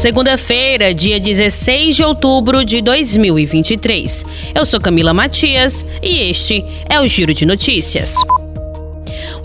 Segunda-feira, dia 16 de outubro de 2023. Eu sou Camila Matias e este é o Giro de Notícias.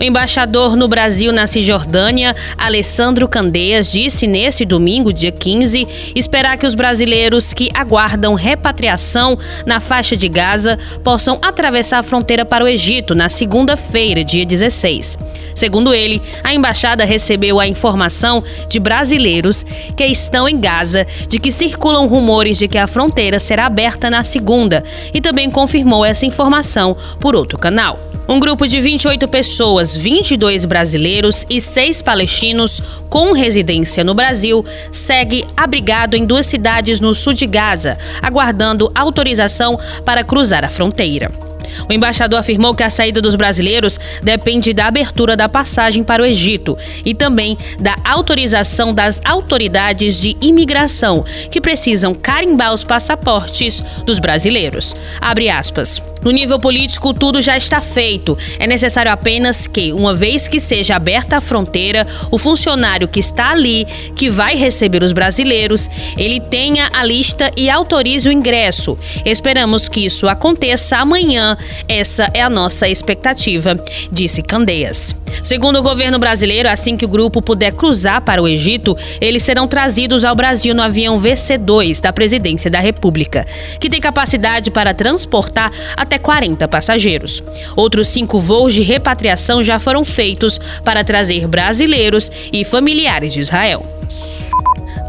O embaixador no Brasil na Cisjordânia, Alessandro Candeias, disse nesse domingo, dia 15, esperar que os brasileiros que aguardam repatriação na faixa de Gaza possam atravessar a fronteira para o Egito na segunda-feira, dia 16. Segundo ele, a embaixada recebeu a informação de brasileiros que estão em Gaza de que circulam rumores de que a fronteira será aberta na segunda e também confirmou essa informação por outro canal. Um grupo de 28 pessoas, 22 brasileiros e 6 palestinos com residência no Brasil, segue abrigado em duas cidades no sul de Gaza, aguardando autorização para cruzar a fronteira. O embaixador afirmou que a saída dos brasileiros depende da abertura da passagem para o Egito e também da autorização das autoridades de imigração, que precisam carimbar os passaportes dos brasileiros. Abre aspas. No nível político, tudo já está feito. É necessário apenas que, uma vez que seja aberta a fronteira, o funcionário que está ali, que vai receber os brasileiros, ele tenha a lista e autorize o ingresso. Esperamos que isso aconteça amanhã. Essa é a nossa expectativa, disse Candeias. Segundo o governo brasileiro, assim que o grupo puder cruzar para o Egito, eles serão trazidos ao Brasil no avião VC2 da Presidência da República, que tem capacidade para transportar até 40 passageiros. Outros cinco voos de repatriação já foram feitos para trazer brasileiros e familiares de Israel.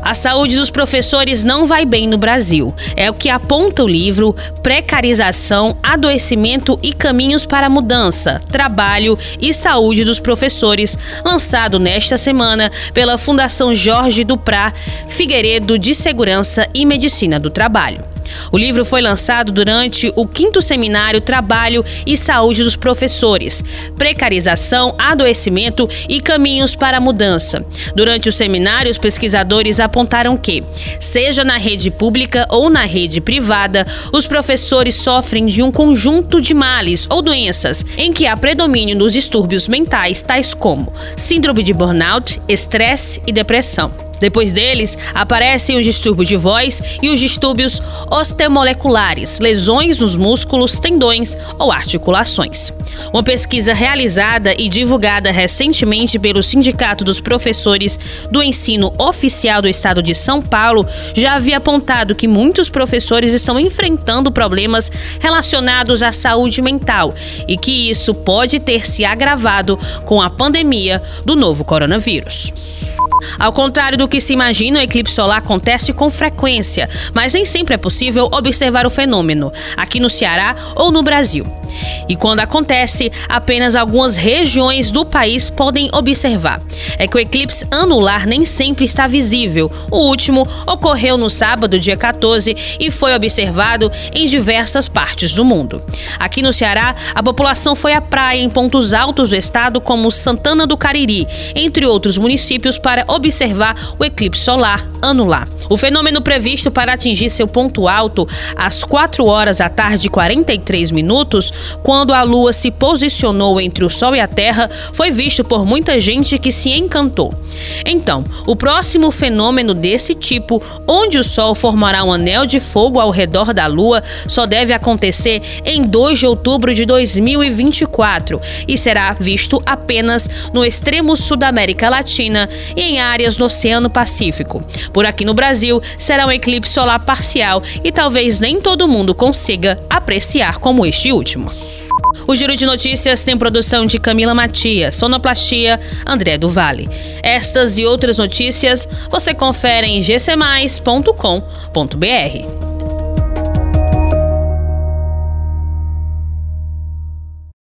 A saúde dos professores não vai bem no Brasil. É o que aponta o livro Precarização, Adoecimento e Caminhos para a Mudança, Trabalho e Saúde dos Professores, lançado nesta semana pela Fundação Jorge Duprá Figueiredo de Segurança e Medicina do Trabalho. O livro foi lançado durante o quinto seminário Trabalho e Saúde dos Professores, Precarização, Adoecimento e Caminhos para a Mudança. Durante o seminário, os pesquisadores apontaram que, seja na rede pública ou na rede privada, os professores sofrem de um conjunto de males ou doenças em que há predomínio dos distúrbios mentais, tais como síndrome de burnout, estresse e depressão. Depois deles, aparecem os distúrbios de voz e os distúrbios osteomoleculares, lesões nos músculos, tendões ou articulações. Uma pesquisa realizada e divulgada recentemente pelo Sindicato dos Professores do Ensino Oficial do Estado de São Paulo já havia apontado que muitos professores estão enfrentando problemas relacionados à saúde mental e que isso pode ter se agravado com a pandemia do novo coronavírus. Ao contrário do que se imagina, o eclipse solar acontece com frequência, mas nem sempre é possível observar o fenômeno, aqui no Ceará ou no Brasil. E quando acontece, apenas algumas regiões do país podem observar. É que o eclipse anular nem sempre está visível. O último ocorreu no sábado, dia 14, e foi observado em diversas partes do mundo. Aqui no Ceará, a população foi à praia em pontos altos do estado, como Santana do Cariri, entre outros municípios, para observar o eclipse solar anular. O fenômeno previsto para atingir seu ponto alto às 4 horas da tarde e 43 minutos, quando a Lua se posicionou entre o Sol e a Terra, foi visto por muita gente que se encantou. Então, o próximo fenômeno desse tipo, onde o Sol formará um anel de fogo ao redor da Lua, só deve acontecer em 2 de outubro de 2024 e será visto apenas no extremo sul da América Latina e em áreas no Oceano Pacífico. Por aqui no Brasil, será um eclipse solar parcial e talvez nem todo mundo consiga apreciar como este último. O Giro de Notícias tem produção de Camila Matias, sonoplastia André do Vale. Estas e outras notícias você confere em gcmais.com.br.